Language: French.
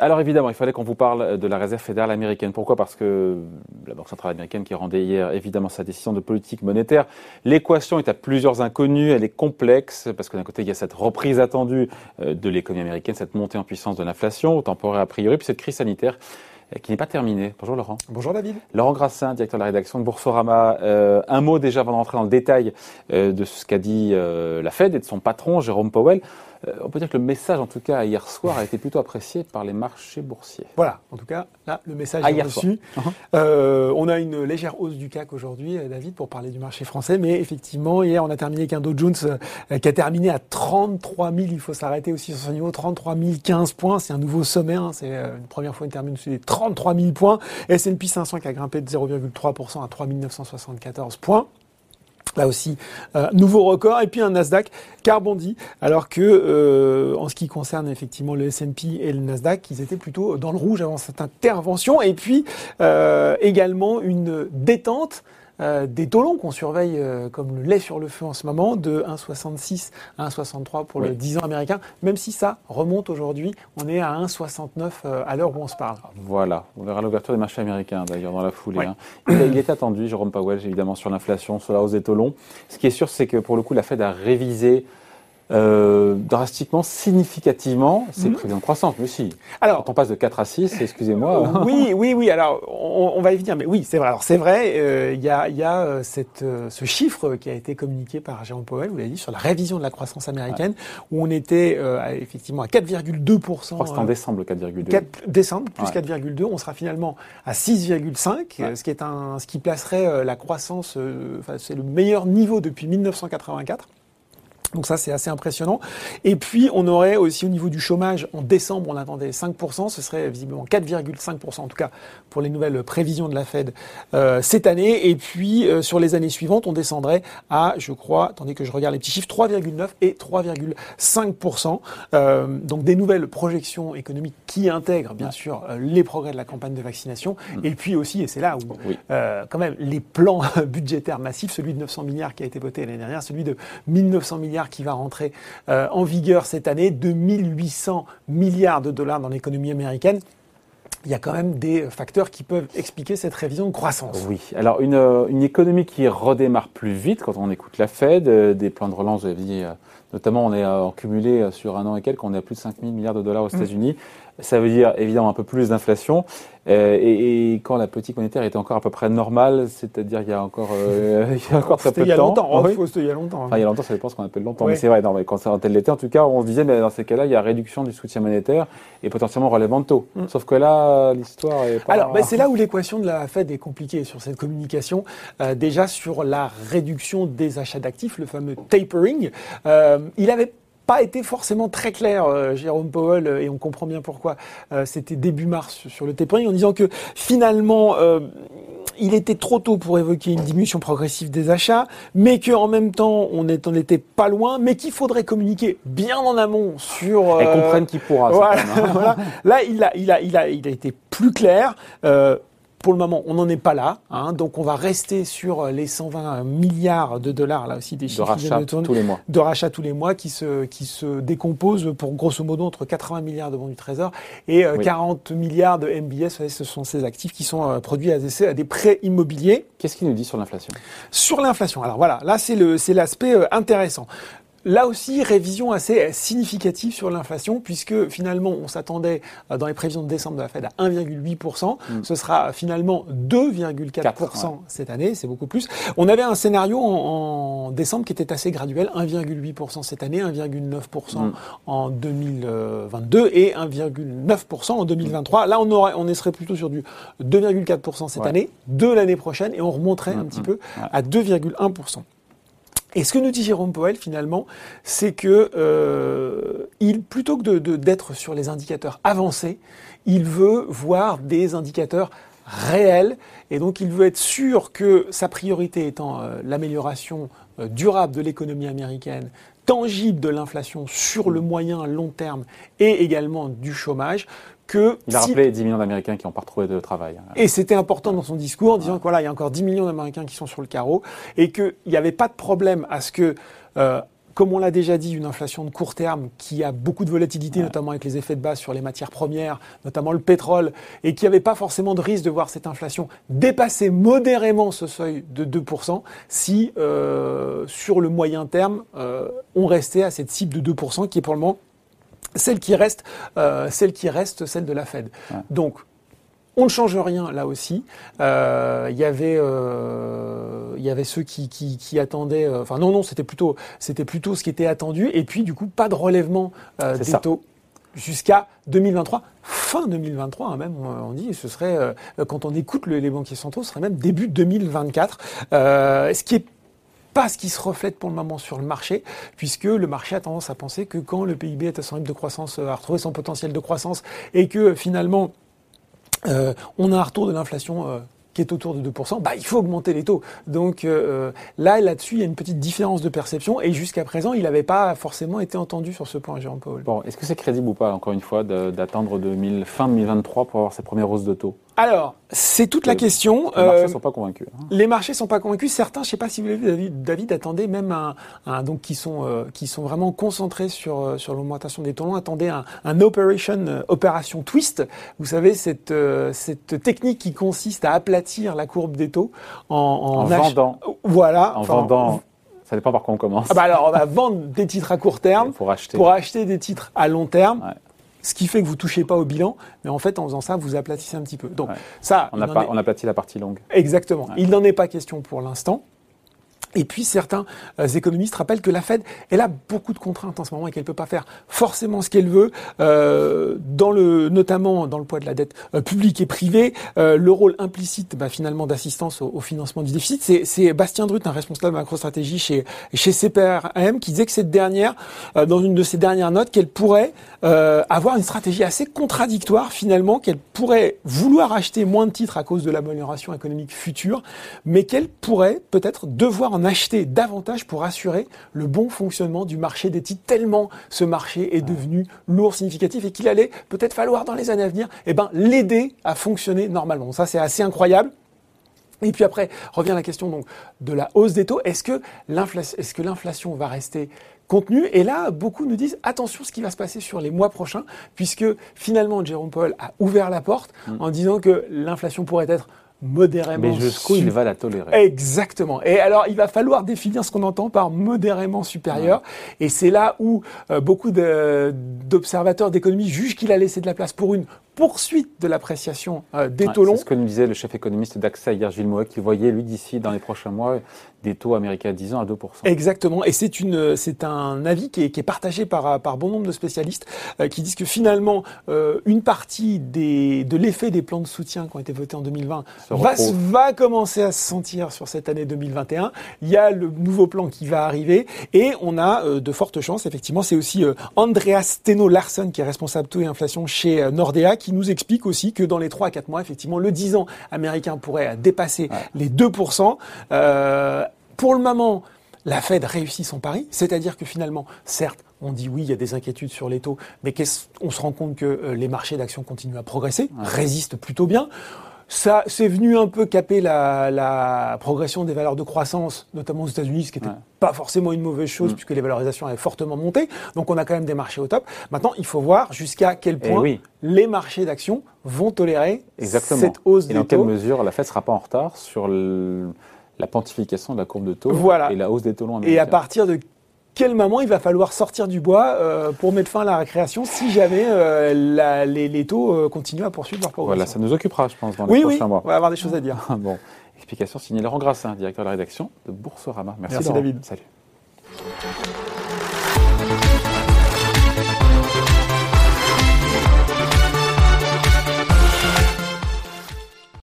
Alors évidemment, il fallait qu'on vous parle de la réserve fédérale américaine. Pourquoi? Parce que la Banque centrale américaine qui rendait hier évidemment sa décision de politique monétaire, l'équation est à plusieurs inconnues, elle est complexe, parce que d'un côté, il y a cette reprise attendue euh, de l'économie américaine, cette montée en puissance de l'inflation, temporaire a priori, puis cette crise sanitaire euh, qui n'est pas terminée. Bonjour Laurent. Bonjour David. Laurent Grassin, directeur de la rédaction de Boursorama. Euh, un mot déjà avant de rentrer dans le détail de ce qu'a dit la Fed et de son patron, Jérôme Powell. Euh, on peut dire que le message, en tout cas, hier soir, a été plutôt apprécié par les marchés boursiers. Voilà, en tout cas, là, le message ah, est reçu. Euh, on a une légère hausse du CAC aujourd'hui, euh, David, pour parler du marché français, mais effectivement, hier, on a terminé avec un Dow Jones qui a terminé à 33 000, il faut s'arrêter aussi sur ce niveau, 33 015 points, c'est un nouveau sommet, hein. c'est une première fois une termine sur les 33 000 points. S&P 500 qui a grimpé de 0,3% à 3 974 points. Là aussi, euh, nouveau record. Et puis un Nasdaq qui a alors que euh, en ce qui concerne effectivement le S&P et le Nasdaq, ils étaient plutôt dans le rouge avant cette intervention. Et puis euh, également une détente euh, des taux longs qu'on surveille euh, comme le lait sur le feu en ce moment, de 1,66 à 1,63 pour le 10 ans américain, même si ça remonte aujourd'hui, on est à 1,69 euh, à l'heure où on se parle. Voilà, on verra l'ouverture des marchés américains d'ailleurs dans la foulée. Hein. Il, est attendu, Jérôme Powell, évidemment, sur l'inflation, sur la hausse des taux longs. Ce qui est sûr, c'est que pour le coup, la Fed a révisé euh, drastiquement, significativement ces mhm. prévisions de croissance. Mais si, alors, quand on passe de 4 à 6, excusez-moi. oui, oui, oui. Alors, on, va y venir. Mais oui, c'est vrai. Alors, c'est vrai. Euh, il y a, y a euh, cette, ce chiffre qui a été communiqué par Jérôme Powell, vous l'avez dit, sur la révision de la croissance américaine, où on était effectivement à 4,2 Je crois que c'est en décembre, 4,2. 4, décembre, plus 4,2. On sera finalement à 6,5, ce qui est un, ce qui placerait la croissance. Enfin, c'est le meilleur niveau depuis 1984. Donc ça, c'est assez impressionnant. Et puis, on aurait aussi au niveau du chômage, en décembre, on attendait 5%, ce serait visiblement 4,5% en tout cas pour les nouvelles prévisions de la Fed euh, cette année. Et puis, euh, sur les années suivantes, on descendrait à, je crois, attendez que je regarde les petits chiffres, 3,9 et 3,5%. Euh, donc des nouvelles projections économiques qui intègrent bien sûr les progrès de la campagne de vaccination. Mm. Et puis aussi, et c'est là où quand même les plans budgétaires massifs, celui de 900 milliards qui a été voté l'année dernière, celui de 1900 milliards qui va rentrer euh, en vigueur cette année, 2800 milliards de dollars dans l'économie américaine il y a quand même des facteurs qui peuvent expliquer cette révision de croissance. Oui, alors une, euh, une économie qui redémarre plus vite quand on écoute la Fed, euh, des plans de relance, vous avez dit, notamment on est en cumulé sur un an et quelques, on est à plus de 5 000 milliards de dollars aux mmh. Ça veut dire évidemment un peu plus d'inflation. Euh, et, et, quand la politique monétaire était encore à peu près normale, c'est-à-dire il y a encore, euh, il y a encore très peu de temps. Longtemps, oui. il y a longtemps. Enfin, il y a longtemps, ça dépend ce qu'on appelle longtemps. Mais c'est vrai, non, mais quand ça tel l'été, en tout cas, on se disait, mais dans ces cas-là, il y a réduction du soutien monétaire et potentiellement relèvement de taux. Mm. Sauf que là, l'histoire est pas. Alors, ben, c'est là où l'équation de la Fed est compliquée sur cette communication. Euh, déjà sur la réduction des achats d'actifs, le fameux tapering. Euh, il avait pas été forcément très clair, euh, Jérôme Powell, euh, et on comprend bien pourquoi. Euh, c'était début mars sur le tapering, en disant que finalement, il était trop tôt pour évoquer une diminution progressive des achats, mais qu'en même temps, on n'était pas loin, mais qu'il faudrait communiquer bien en amont sur. Elles comprennent qui pourra. Voilà, voilà. Là, il a, il a, il a, il a été plus clair. Euh, pour le moment, on n'en est pas là. Hein, donc, on va rester sur les 120 milliards de dollars, là aussi, des chiffres de rachat tous les mois. De rachat tous les mois qui se, qui se décomposent pour grosso modo entre 80 milliards de bons du Trésor et 40 euh, milliards de MBS. ce sont ces actifs qui sont euh, produits à des, à des prêts immobiliers. Qu'est-ce qu'il nous dit sur l'inflation? Sur l'inflation. Alors voilà, là, c'est l'aspect euh, intéressant. Là aussi, révision assez significative sur l'inflation, puisque finalement, on s'attendait euh, dans les prévisions de décembre de la Fed à 1,8%. Mm. Ce sera finalement 2,4% cette année, c'est beaucoup plus. On avait un scénario en, décembre qui était assez graduel, 1,8% cette année, 1,9% mm. en 2022 et 1,9% en 2023. Là, on, aurait, on serait plutôt sur du 2,4% cette année, de l'année prochaine, et on remonterait un mm, petit peu à 2,1%. Et ce que nous dit Jérôme Powell finalement, c'est que euh, plutôt que d'être sur les indicateurs avancés, il veut voir des indicateurs réels et donc il veut être sûr que sa priorité étant euh, l'amélioration euh, durable de l'économie américaine, tangible de l'inflation sur le moyen long terme et également du chômage, il a rappelé 10 millions d'Américains qui n'ont pas retrouvé de travail. Et c'était important dans son discours, en disant qu'il voilà, il y a encore 10 millions d'Américains qui sont sur le carreau et qu'il n'y avait pas de problème à ce que euh, comme on l'a déjà dit, une inflation de court terme qui a beaucoup de volatilité, notamment avec les effets de base sur les matières premières, notamment le pétrole, et qui n'avait pas forcément de risque de voir cette inflation dépasser modérément ce seuil de 2% si, euh, sur le moyen terme, euh, on restait à cette cible de 2% qui est pour le moment celle qui reste, euh, celle qui reste, celle de la Fed. Donc, on ne change rien là aussi. Euh, il y avait, euh, y avait ceux qui, qui, qui attendaient. euh, Enfin non non, c'était plutôt, c'était plutôt ce qui était attendu. Et puis du coup, pas de relèvement des ça. taux jusqu'à 2023, fin 2023 hein, même. On dit, ce serait quand on écoute le- les banquiers centraux, ce serait même début 2024. Euh, ce qui est pas ce qui se reflète pour le moment sur le marché, puisque le marché a tendance à penser que quand le PIB est à son rythme de croissance, a retrouvé son potentiel de croissance, et que finalement euh, on a un retour de l'inflation euh, qui est autour de 2%, bah, il faut augmenter les taux. Donc euh, là, là-dessus, il y a une petite différence de perception, et jusqu'à présent, il n'avait pas forcément été entendu sur ce point, Powell. Bon, est-ce que c'est crédible ou pas, encore une fois, d'attendre 2000 fin 2023 pour avoir ces premières hausses de taux? Alors, c'est toute la Euh, question. Les marchés Euh, ne sont pas convaincus. hein. Les marchés sont pas convaincus. Certains, je sais pas si vous l'avez vu, David, attendait même un, un- donc qui sont euh, qui sont vraiment concentrés sur euh, sur l'augmentation des taux longs, attendait un, un operation euh, opération twist. Vous savez cette euh, cette technique qui consiste à aplatir la courbe des taux en, En vendant, Voilà. en Enfin, vendant, ça dépend par quoi on commence. Ah bah alors on va vendre des titres à court terme pour acheter. pour acheter des titres à long terme. Ouais. Ce qui fait que vous touchez pas au bilan, mais en fait en faisant ça, vous aplatissez un petit peu. Donc Ouais. ça, On a, pas, est- on a aplati la partie longue. Exactement. Ouais. Il n'en est pas question pour l'instant. Et puis certains euh, économistes rappellent que la Fed, elle a beaucoup de contraintes en ce moment et qu'elle peut pas faire forcément ce qu'elle veut, euh, dans le, notamment dans le poids de la dette euh, publique et privée, euh, le rôle implicite bah, finalement d'assistance au, au financement du déficit. C'est, c'est Bastien Drut, un responsable macro-stratégie chez, chez CPRM, qui disait que cette dernière, euh, dans une de ses dernières notes, qu'elle pourrait euh, avoir une stratégie assez contradictoire finalement, qu'elle pourrait vouloir acheter moins de titres à cause de l'amélioration économique future, mais qu'elle pourrait peut-être devoir en acheter davantage pour assurer le bon fonctionnement du marché des titres, tellement ce marché est devenu lourd, significatif, et qu'il allait peut-être falloir dans les années à venir eh ben, l'aider à fonctionner normalement. Ça, c'est assez incroyable. Et puis après, revient la question donc de la hausse des taux. Est-ce que l'inflation, est-ce que l'inflation va rester contenue? Et là, beaucoup nous disent attention ce qui va se passer sur les mois prochains, puisque finalement Jérôme Powell a ouvert la porte en disant que l'inflation pourrait être modérément. Mais jusqu'où il va la tolérer Exactement. Et alors, il va falloir définir ce qu'on entend par modérément supérieur. Et c'est là où euh, beaucoup d'observateurs d'économie jugent qu'il a laissé de la place pour une poursuite de l'appréciation euh, des Ouais, taux longs. C'est ce que nous disait le chef économiste d'AXA hier, Gilles Moët, qui voyait, lui, d'ici, dans les prochains mois, des taux américains à 10 ans à 2%. Exactement, et c'est une, c'est un avis qui est, qui est partagé par, par bon nombre de spécialistes euh, qui disent que finalement euh, une partie des, de l'effet des plans de soutien qui ont été votés en 2020 Se va, commencer à se sentir sur cette année 2021. Il y a le nouveau plan qui va arriver et on a de fortes chances. Effectivement, c'est aussi Andreas Steno Larsen qui est responsable taux et inflation chez Nordea qui nous explique aussi que dans les 3 à 4 mois, effectivement, le 10 ans américain pourrait dépasser les 2%. Euh, pour le moment, la Fed réussit son pari, c'est-à-dire que finalement, certes, on dit oui, il y a des inquiétudes sur les taux, mais qu'est-ce- on se rend compte que euh, les marchés d'actions continuent à progresser, résistent plutôt bien. Ça, c'est venu un peu caper la, la progression des valeurs de croissance, notamment aux États-Unis, ce qui n'était Ouais. pas forcément une mauvaise chose puisque les valorisations avaient fortement monté. Donc, on a quand même des marchés au top. Maintenant, il faut voir jusqu'à quel Eh point oui. les marchés d'actions vont tolérer Exactement. cette hausse Et des dans quelle taux. mesure la Fed sera pas en retard sur le- la pontification de la courbe de taux Voilà. et la hausse des taux longs Et américains? à partir de quel moment il va falloir sortir du bois euh, pour mettre fin à la récréation si jamais euh, la- les, les taux euh, continuent à poursuivre leur progression. Voilà, ça nous occupera, je pense, dans les oui, oui, prochains mois. on va avoir des choses à dire. Bon, explication signée Laurent Grassin, directeur de la rédaction de Boursorama. Merci, Merci. David. Salut.